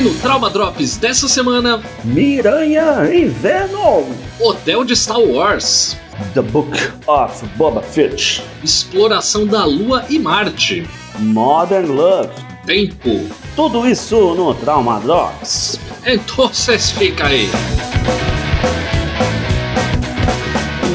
E no Trauma Drops dessa semana, Miranha Inverno, Hotel de Star Wars, The Book of Boba Fett, Exploração da Lua e Marte, Modern Love, Tempo. tudo isso no Trauma Drops. Então vocês fica aí.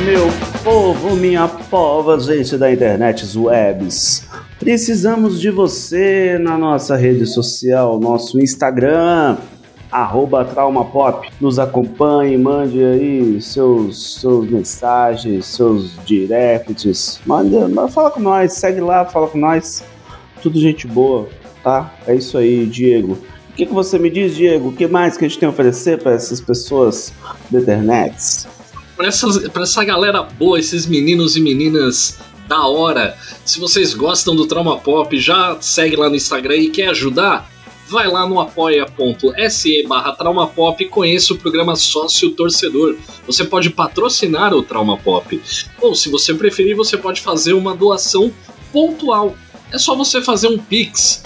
Meu povo, minha pova, gente da internet, os webs. Precisamos de você na nossa rede social, nosso Instagram, arroba traumapop. Nos acompanhe, mande aí seus, seus mensagens, seus directs. Manda, fala com nós, segue lá, fala com nós. Tudo gente boa, tá? É isso aí, Diego. O que, que você me diz, Diego? O que mais que a gente tem a oferecer para essas pessoas da internet? Pra essa galera boa, esses meninos e meninas da hora. Se vocês gostam do Trauma Pop, já segue lá no Instagram e quer ajudar? Vai lá no apoia.se barra e conheça o programa Sócio Torcedor. Você pode patrocinar o Trauma Pop. Ou, se você preferir, você pode fazer uma doação pontual. É só você fazer um Pix.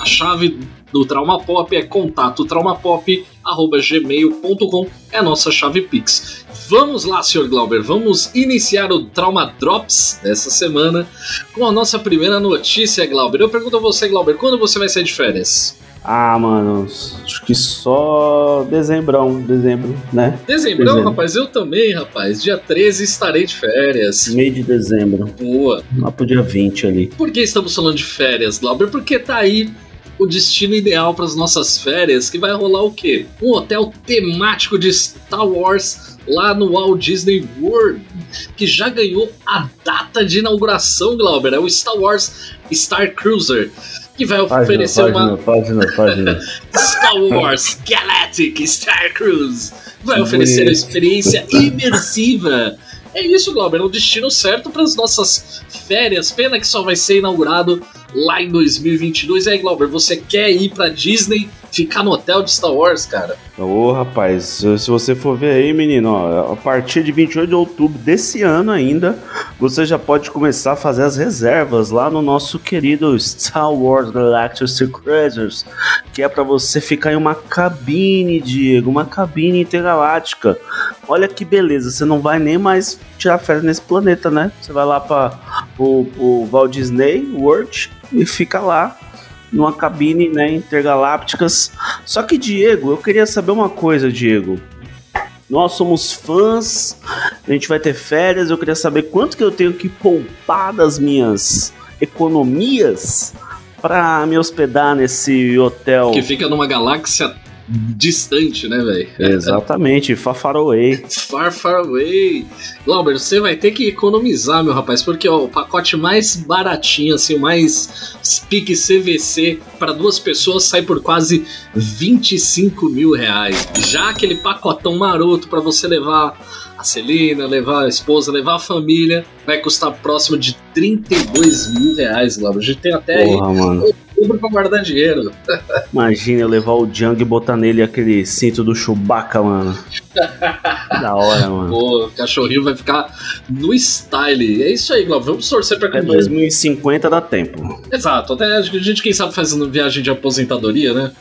A chave do Trauma Pop é contato traumapop@gmail.com é a nossa chave Pix. Vamos lá, Sr. Glauber, vamos iniciar o Trauma Drops dessa semana com a nossa primeira notícia, Glauber. Eu pergunto a você, Glauber, quando você vai sair de férias? Ah, mano, acho que só dezembrão, dezembro, né? Dezembrão, Dezembro. rapaz, eu também, rapaz. Dia 13 estarei de férias. Meio de dezembro, Boa. lá pro dia 20 ali. Por que estamos falando de férias, Glauber? Porque tá aí o destino ideal para as nossas férias, que vai rolar o quê? Um hotel temático de Star Wars lá no Walt Disney World, que já ganhou a data de inauguração, Glauber. É o Star Wars Star Cruiser, que vai oferecer uma página, página. Star Wars Galactic Star Cruise. Vai oferecer a bonito. experiência imersiva. É isso, Glauber, é o destino certo para as nossas férias. Pena que só vai ser inaugurado lá em 2022. E aí, Glauber, você quer ir pra Disney, ficar no hotel de Star Wars, cara? Ô, rapaz, se você for ver aí, menino, ó, a partir de 28 de outubro desse ano ainda, você já pode começar a fazer as reservas lá no nosso querido Star Wars Galactic Cruisers, que é pra você ficar em uma cabine, Diego, uma cabine intergaláctica. Olha que beleza, você não vai nem mais tirar férias nesse planeta, né? Você vai lá para o Walt Disney World e fica lá numa cabine, né, intergalácticas. Só que Diego, eu queria saber uma coisa, Diego. Nós somos fãs, a gente vai ter férias, eu queria saber quanto que eu tenho que poupar das minhas economias para me hospedar nesse hotel. Que fica numa galáxia distante, né, velho? Exatamente, Fafaroei. Far, far away. Glauber, você vai ter que economizar, meu rapaz, porque ó, o pacote mais baratinho, assim, o mais speak CVC para duas pessoas sai por quase 25 mil reais. Já aquele pacotão maroto para você levar a Celina, levar a esposa, levar a família, vai custar próximo de 32 mil reais, Glauber. A gente tem até aí Porra, mano. Outubro pra guardar dinheiro. Imagina eu levar o Django e botar nele aquele cinto do Chewbacca, mano. da hora, mano. Pô, o cachorrinho vai ficar no style. É isso aí, Glauber. Vamos torcer pra que Até 2050 dá tempo. Exato, até a gente, quem sabe, fazendo viagem de aposentadoria, né?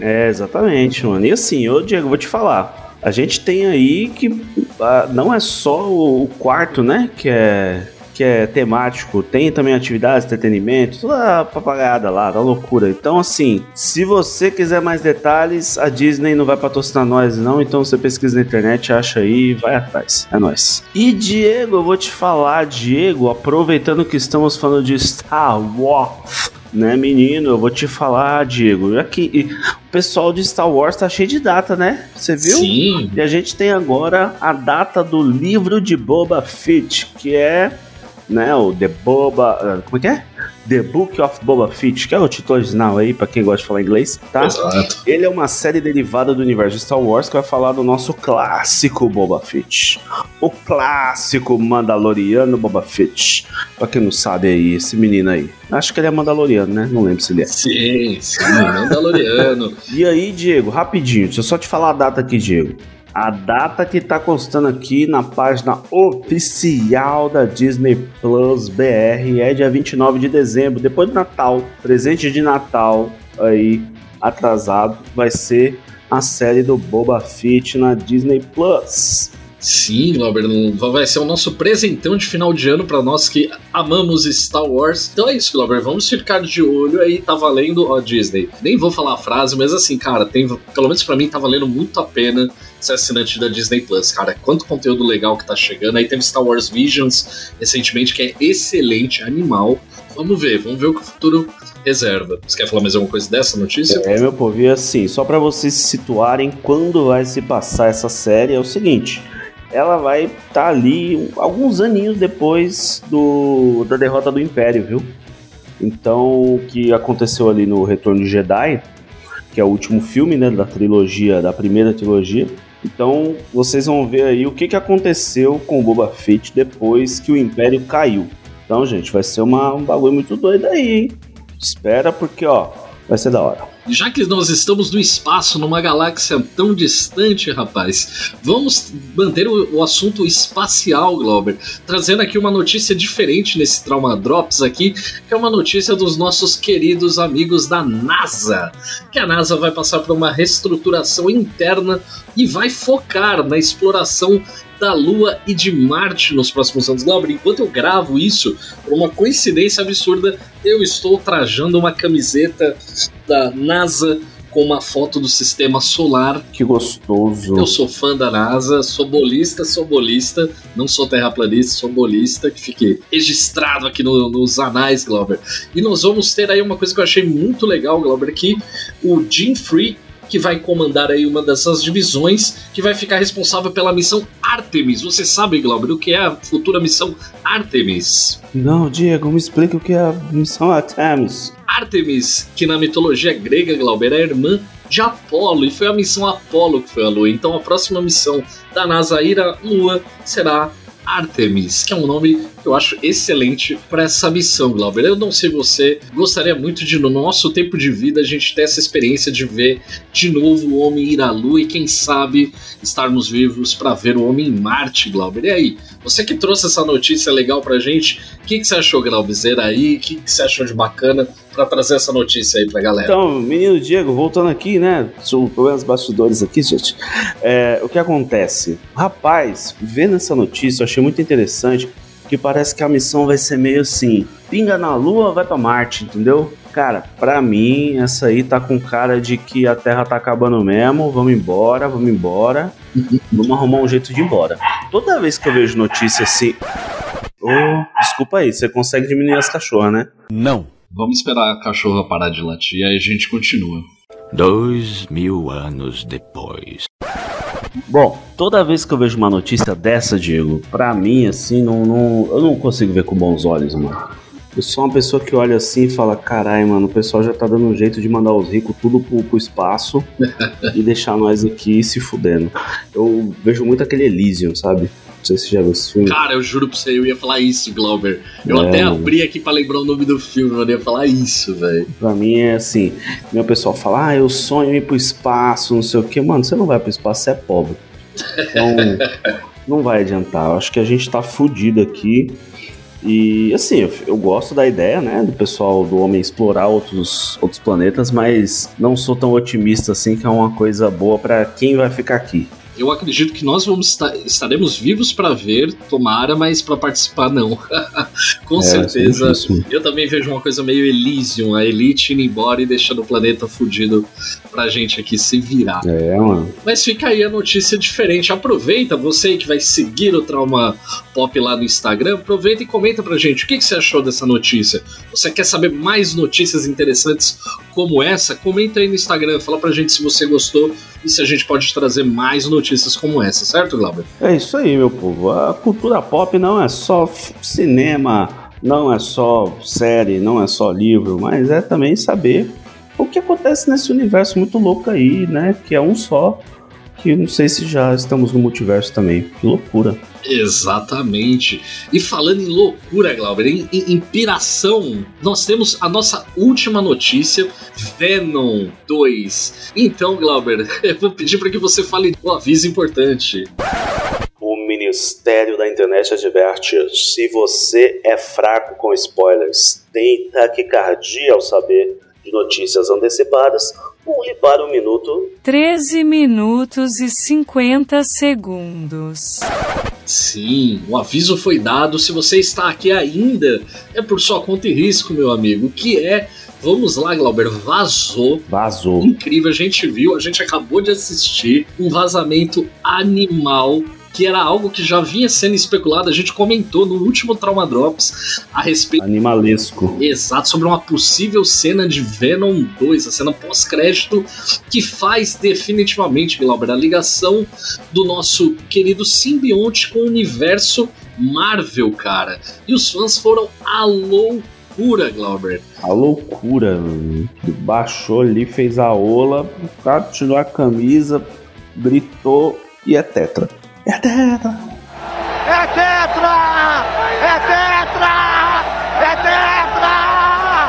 É, exatamente, mano. E assim, ô Diego, vou te falar. A gente tem aí que ah, não é só o quarto, né? Que é, que é temático. Tem também atividades, entretenimento, toda a papagaiada lá, da loucura. Então, assim, se você quiser mais detalhes, a Disney não vai patrocinar nós, não. Então você pesquisa na internet, acha aí e vai atrás. É nóis. E Diego, eu vou te falar, Diego, aproveitando que estamos falando de Star Wars. Né, menino, eu vou te falar, Diego. Aqui, e o pessoal de Star Wars tá cheio de data, né? Você viu? Sim. E a gente tem agora a data do livro de Boba Fett, que é, né, o The Boba, ah, como é que é? The Book of Boba Fett, que é o título original aí, pra quem gosta de falar inglês, tá? Exato. Ele é uma série derivada do universo de Star Wars que vai falar do nosso clássico Boba Fett. O clássico Mandaloriano Boba Fett. Pra quem não sabe aí, esse menino aí. Acho que ele é Mandaloriano, né? Não lembro se ele é. Sim, sim, Mandaloriano. E aí, Diego, rapidinho, deixa eu só te falar a data aqui, Diego. A data que tá constando aqui na página oficial da Disney Plus BR é dia 29 de dezembro, depois do Natal, presente de Natal aí atrasado vai ser a série do Boba Fett na Disney Plus. Sim, Glauber, vai ser o nosso presentão de final de ano para nós que amamos Star Wars. Então é isso, Glauber, vamos ficar de olho aí, tá valendo, ó, Disney. Nem vou falar a frase, mas assim, cara, tem, pelo menos para mim tá valendo muito a pena ser assinante da Disney Plus, cara. Quanto conteúdo legal que tá chegando. Aí teve Star Wars Visions recentemente, que é excelente, animal. Vamos ver, vamos ver o que o futuro reserva. Você quer falar mais alguma coisa dessa notícia? É, meu povo, e assim, só para vocês se situarem quando vai se passar essa série, é o seguinte ela vai estar tá ali alguns aninhos depois do, da derrota do Império, viu? Então, o que aconteceu ali no Retorno de Jedi, que é o último filme né, da trilogia, da primeira trilogia. Então, vocês vão ver aí o que, que aconteceu com o Boba Fett depois que o Império caiu. Então, gente, vai ser uma, um bagulho muito doido aí, hein? Espera, porque, ó, vai ser da hora. Já que nós estamos no espaço, numa galáxia tão distante, rapaz, vamos manter o, o, assunto espacial, Glauber, trazendo aqui uma notícia diferente nesse Trauma Drops aqui, que é uma notícia dos nossos queridos amigos da NASA, que a NASA vai passar por uma reestruturação interna e vai focar na exploração da Lua e de Marte nos próximos anos. Glauber, enquanto eu gravo isso, por uma coincidência absurda, eu estou trajando uma camiseta da NASA com uma foto do sistema solar. Que gostoso. Eu sou fã da NASA, sou bolista, sou bolista, não sou terraplanista, sou bolista, que fique registrado aqui no, nos anais, Glauber. E nós vamos ter aí uma coisa que eu achei muito legal, Glauber, que o Jim Free que vai comandar aí uma dessas divisões, que vai ficar responsável pela missão Artemis. Você sabe, Glauber, o que é a futura missão Artemis? Não, Diego, me explica o que é a missão Artemis. Artemis, que na mitologia grega, Glauber, é a irmã de Apolo, e foi a missão Apolo que foi a Lua. Então a próxima missão da NASA ir à Lua será Artemis, que é um nome que eu acho excelente para essa missão, Glauber. Eu não sei você, gostaria muito de, no nosso tempo de vida, a gente ter essa experiência de ver de novo o homem ir à Lua e, quem sabe, estarmos vivos para ver o homem em Marte, Glauber. E aí, você que trouxe essa notícia legal pra gente, o que, que você achou, Glauber? aí, o que, que você achou de bacana para trazer essa notícia aí pra galera. Então, menino Diego, voltando aqui, né? Sou problemas bastidores aqui, gente. É, o que acontece? Rapaz, vendo essa notícia, eu achei muito interessante que parece que a missão vai ser meio assim: pinga na Lua, vai para Marte, entendeu? Cara, pra mim, essa aí tá com cara de que a Terra tá acabando mesmo. Vamos embora, vamos embora. vamos arrumar um jeito de ir embora. Toda vez que eu vejo notícia assim. Oh, desculpa aí, você consegue diminuir as cachorras, né? Não. Vamos esperar a cachorra parar de latir e aí a gente continua. Dois mil anos depois. Bom, toda vez que eu vejo uma notícia dessa, Diego, pra mim, assim, não, não, eu não consigo ver com bons olhos, mano. Eu sou uma pessoa que olha assim e fala: carai, mano, o pessoal já tá dando um jeito de mandar os ricos tudo pro, pro espaço e deixar nós aqui se fudendo. Eu vejo muito aquele Elysium, sabe? Não sei se você já viu esse filme. Cara, eu juro pra você, eu ia falar isso, Glauber. Eu é, até abri aqui pra lembrar o nome do filme, eu ia falar isso, velho. Pra mim é assim: meu pessoal fala, ah, eu sonho ir pro espaço, não sei o que. Mano, você não vai pro espaço, você é pobre. Então, não vai adiantar. Eu acho que a gente tá fudido aqui. E assim, eu, eu, gosto da ideia, né, do pessoal do homem explorar outros, outros planetas, mas não sou tão otimista assim que é uma coisa boa para quem vai ficar aqui eu acredito que nós vamos estar, estaremos vivos para ver, tomara, mas para participar não. Com é, certeza. Eu também vejo uma coisa meio Elysium, a Elite indo embora e deixando o planeta fudido pra gente aqui se virar. É, mano. Mas fica aí a notícia diferente. Aproveita, você que vai seguir o Trauma Pop lá no Instagram, aproveita e comenta pra gente o que, que você achou dessa notícia. Você quer saber mais notícias interessantes como essa? Comenta aí no Instagram, fala pra gente se você gostou e se a gente pode trazer mais notícias como essa, certo, Glauber? É isso aí, meu povo. A cultura pop não é só cinema, não é só série, não é só livro, mas é também saber o que acontece nesse universo muito louco aí, né? Que é um só. Que não sei se já estamos no multiverso também. Que loucura. Exatamente. E falando em loucura, Glauber, em, em inspiração, nós temos a nossa última notícia: Venom 2. Então, Glauber, eu vou pedir para que você fale um aviso importante. O Ministério da Internet adverte: se você é fraco com spoilers, tem taquicardia ao saber de notícias antecipadas, Pule para o minuto 13 minutos e 50 segundos. Sim, o aviso foi dado. Se você está aqui ainda, é por sua conta e risco, meu amigo. Que é. Vamos lá, Glauber. Vazou. Vazou. Incrível, a gente viu, a gente acabou de assistir um vazamento animal que era algo que já vinha sendo especulado. A gente comentou no último Trauma Drops a respeito. Animalesco. Exato, sobre uma possível cena de Venom 2, a cena pós-crédito, que faz definitivamente, Glauber, a ligação do nosso querido simbionte com o universo Marvel, cara. E os fãs foram a loucura, Glauber. A loucura, mano. Baixou ali, fez a ola, tirou a camisa, gritou e é tetra. É tetra! É tetra! É tetra! É tetra!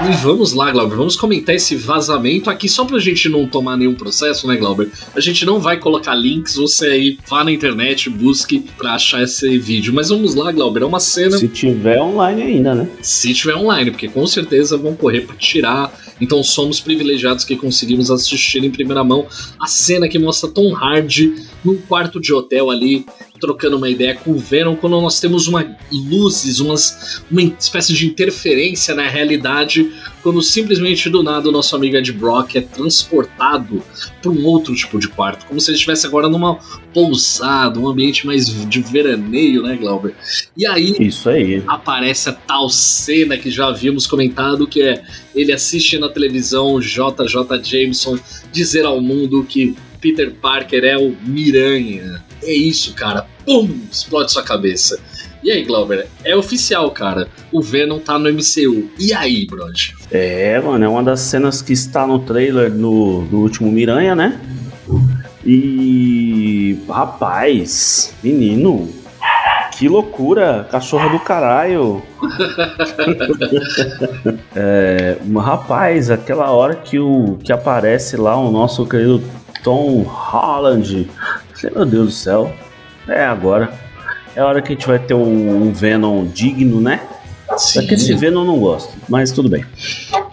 E vamos lá, Glauber, vamos comentar esse vazamento aqui só pra gente não tomar nenhum processo, né, Glauber? A gente não vai colocar links, você aí vá na internet, busque pra achar esse vídeo. Mas vamos lá, Glauber, é uma cena. Se tiver online ainda, né? Se tiver online, porque com certeza vão correr pra tirar. Então somos privilegiados que conseguimos assistir em primeira mão a cena que mostra Tom Hardy num quarto de hotel ali, trocando uma ideia com o Venom, quando nós temos uma luzes, umas, uma espécie de interferência na realidade, quando simplesmente do nada o nosso amigo Ed Brock é transportado para um outro tipo de quarto, como se ele estivesse agora numa pousada, um ambiente mais de veraneio, né, Glauber? E aí Isso aí. aparece a tal cena que já havíamos comentado, que é ele assiste na televisão JJ Jameson dizer ao mundo que Peter Parker é o Miranha. É isso, cara. Pum! Explode sua cabeça. E aí, Glauber? É oficial, cara. O Venom tá no MCU. E aí, Brod? É, mano, é uma das cenas que está no trailer do, do último Miranha, né? E. Rapaz, menino. Que loucura, cachorra do caralho. é, rapaz, aquela hora que, o, que aparece lá o nosso querido Tom Holland. Meu Deus do céu. É agora. É a hora que a gente vai ter um, um Venom digno, né? Só que esse Venom eu não gosto, mas tudo bem.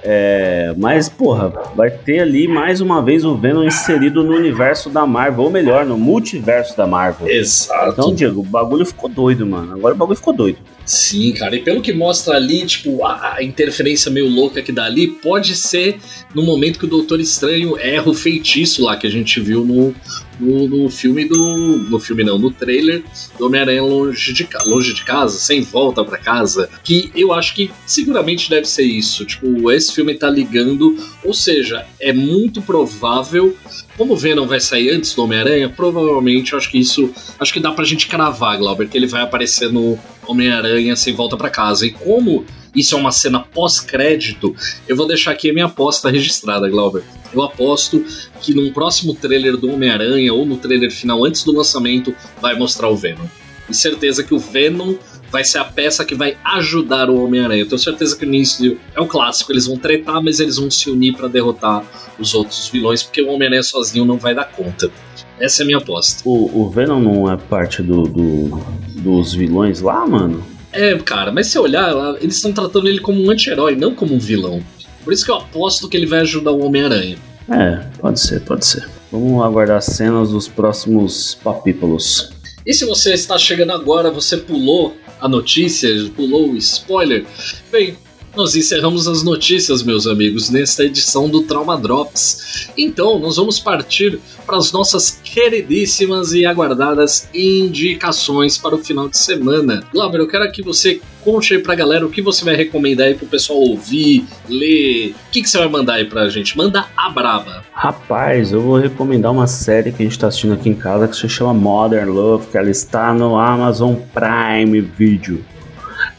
É, mas, porra, vai ter ali mais uma vez o Venom inserido no universo da Marvel, ou melhor, no multiverso da Marvel. Exato. Então, Diego, o bagulho ficou doido, mano. Agora o bagulho ficou doido. Sim, cara, e pelo que mostra ali, tipo, a, interferência meio louca que dá ali, pode ser no momento que o Doutor Estranho erra o feitiço lá que a gente viu no, no, no filme do. No filme não, no trailer do Homem-Aranha longe de, longe de casa, sem volta pra casa. Que eu acho que seguramente deve ser isso. Tipo, esse filme tá ligando. Ou seja, é muito provável. Como o Venom vai sair antes do Homem-Aranha, provavelmente acho que isso. Acho que dá pra gente cravar, Glauber, que ele vai aparecer no Homem-Aranha sem volta pra casa. E como isso é uma cena pós-crédito, eu vou deixar aqui a minha aposta registrada, Glauber. Eu aposto que num próximo trailer do Homem-Aranha ou no trailer final antes do lançamento vai mostrar o Venom. E certeza que o Venom vai ser a peça que vai ajudar o Homem-Aranha. Eu tenho certeza que no início é o clássico, eles vão tretar, mas eles vão se unir pra derrotar os outros vilões, porque o Homem-Aranha sozinho não vai dar conta. Essa é a minha aposta. O, o Venom não é parte do, do- dos vilões lá, mano? É, cara, mas se olhar, eles estão tratando ele como um anti-herói, não como um vilão. Por isso que eu aposto que ele vai ajudar o Homem-Aranha. É, pode ser, pode ser. Vamos aguardar as cenas dos próximos papípolos. E se você está chegando agora, você pulou a notícia, pulou o spoiler, bem, nós encerramos as notícias, meus amigos, nesta edição do Trauma Drops. Então, nós vamos partir para as nossas queridíssimas e aguardadas indicações para o final de semana. Glauber, eu quero que você conte aí pra galera o que você vai recomendar aí pro pessoal ouvir, ler. O que, que você vai mandar aí pra gente? Manda a braba. Rapaz, eu vou recomendar uma série que a gente tá assistindo aqui em casa que se chama Modern Love, que ela está no Amazon Prime Video.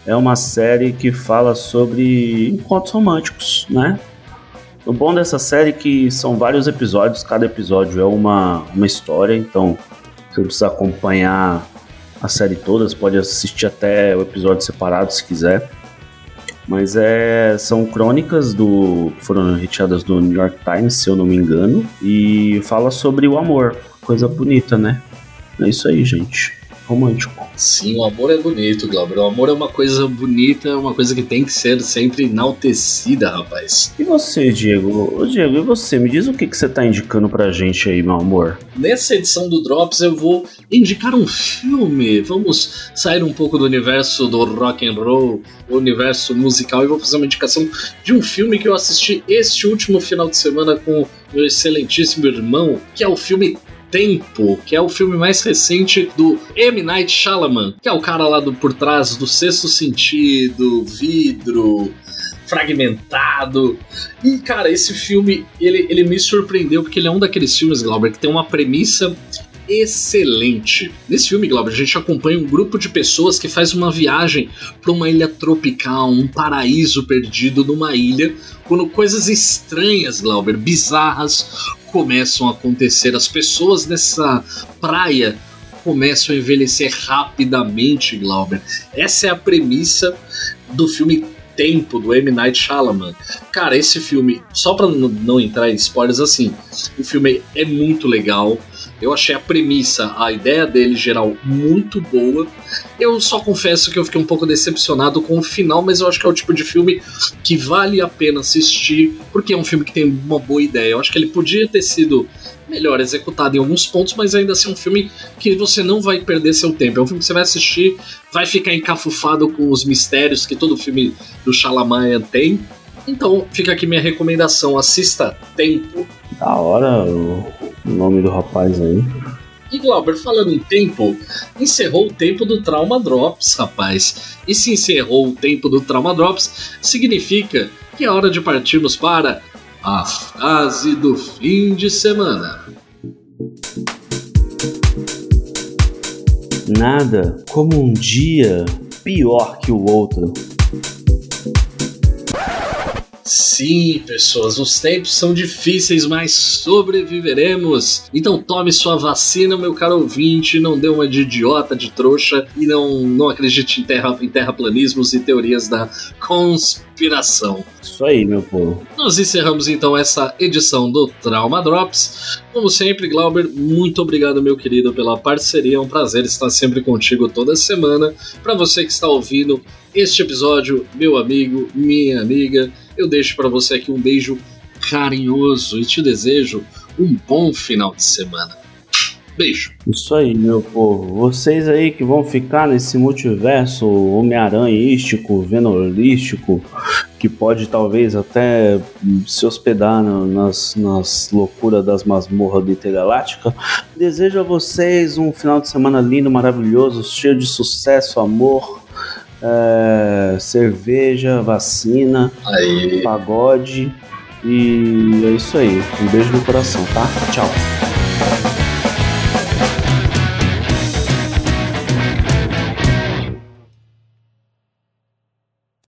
É uma série que fala sobre encontros românticos, né? O bom dessa série é que são vários episódios, cada episódio é uma, uma história, então você precisa acompanhar a série toda, você pode assistir até o episódio separado se quiser. Mas é, são crônicas do foram retiradas do New York Times, se eu não me engano, e fala sobre o amor, coisa bonita, né? É isso aí, gente. Romântico. Sim, o amor é bonito, Glauber. O amor é uma coisa bonita, é uma coisa que tem que ser sempre enaltecida, rapaz. E você, Diego? Ô, Diego, e você? Me diz o que, que você tá indicando pra gente aí, meu amor. Nessa edição do Drops eu vou indicar um filme. Vamos sair um pouco do universo do rock and roll, o universo musical, e vou fazer uma indicação de um filme que eu assisti este último final de semana com meu excelentíssimo irmão, que é o filme Tempo, que é o filme mais recente do M. Night Shyamalan, que é o cara lá do por trás do Sexto Sentido, Vidro, Fragmentado. E, cara, esse filme, ele, ele me surpreendeu porque ele é um daqueles filmes, Glauber, que tem uma premissa excelente. Nesse filme, Glauber, a gente acompanha um grupo de pessoas que faz uma viagem para uma ilha tropical, um paraíso perdido numa ilha, quando coisas estranhas, Glauber, bizarras, começam a acontecer. As pessoas nessa praia começam a envelhecer rapidamente, Glauber. Essa é a premissa do filme Tempo, do M. Night Shyamalan. Cara, esse filme, só pra não entrar em spoilers, assim, o filme é muito legal. Eu achei a premissa, a ideia dele geral muito boa. Eu só confesso que eu fiquei um pouco decepcionado com o final, mas eu acho que é o tipo de filme que vale a pena assistir, porque é um filme que tem uma boa ideia. Eu acho que ele podia ter sido melhor executado em alguns pontos, mas ainda assim é um filme que você não vai perder seu tempo. É um filme que você vai assistir, vai ficar encafufado com os mistérios que todo filme do Shyamalan tem. Então, fica aqui minha recomendação: assista Tempo. Da hora o nome do rapaz aí. E Glauber, falando em tempo, encerrou o tempo do Trauma Drops, rapaz. E se encerrou o tempo do Trauma Drops, significa que é hora de partirmos para a frase do fim de semana. Nada como um dia pior que o outro. Sim, pessoas, os tempos são difíceis, mas sobreviveremos. Então tome sua vacina, meu caro ouvinte, não dê uma de idiota, de trouxa e não, não acredite em, terra, em terraplanismos e teorias da conspiração. Isso aí, meu povo. Nós encerramos então essa edição do Trauma Drops. Como sempre, Glauber, muito obrigado, meu querido, pela parceria. É um prazer estar sempre contigo toda semana. Para você que está ouvindo este episódio, meu amigo, minha amiga, eu deixo para você aqui um beijo carinhoso e te desejo um bom final de semana. Beijo. Isso aí, meu povo. Vocês aí que vão ficar nesse multiverso Homem-Aranhístico, Venolístico, que pode talvez até se hospedar nas, nas loucuras das masmorras do Intergaláctica, desejo a vocês um final de semana lindo, maravilhoso, cheio de sucesso, amor, é, cerveja, vacina, Aí. pagode. E é isso aí. Um beijo no coração, tá? Tchau.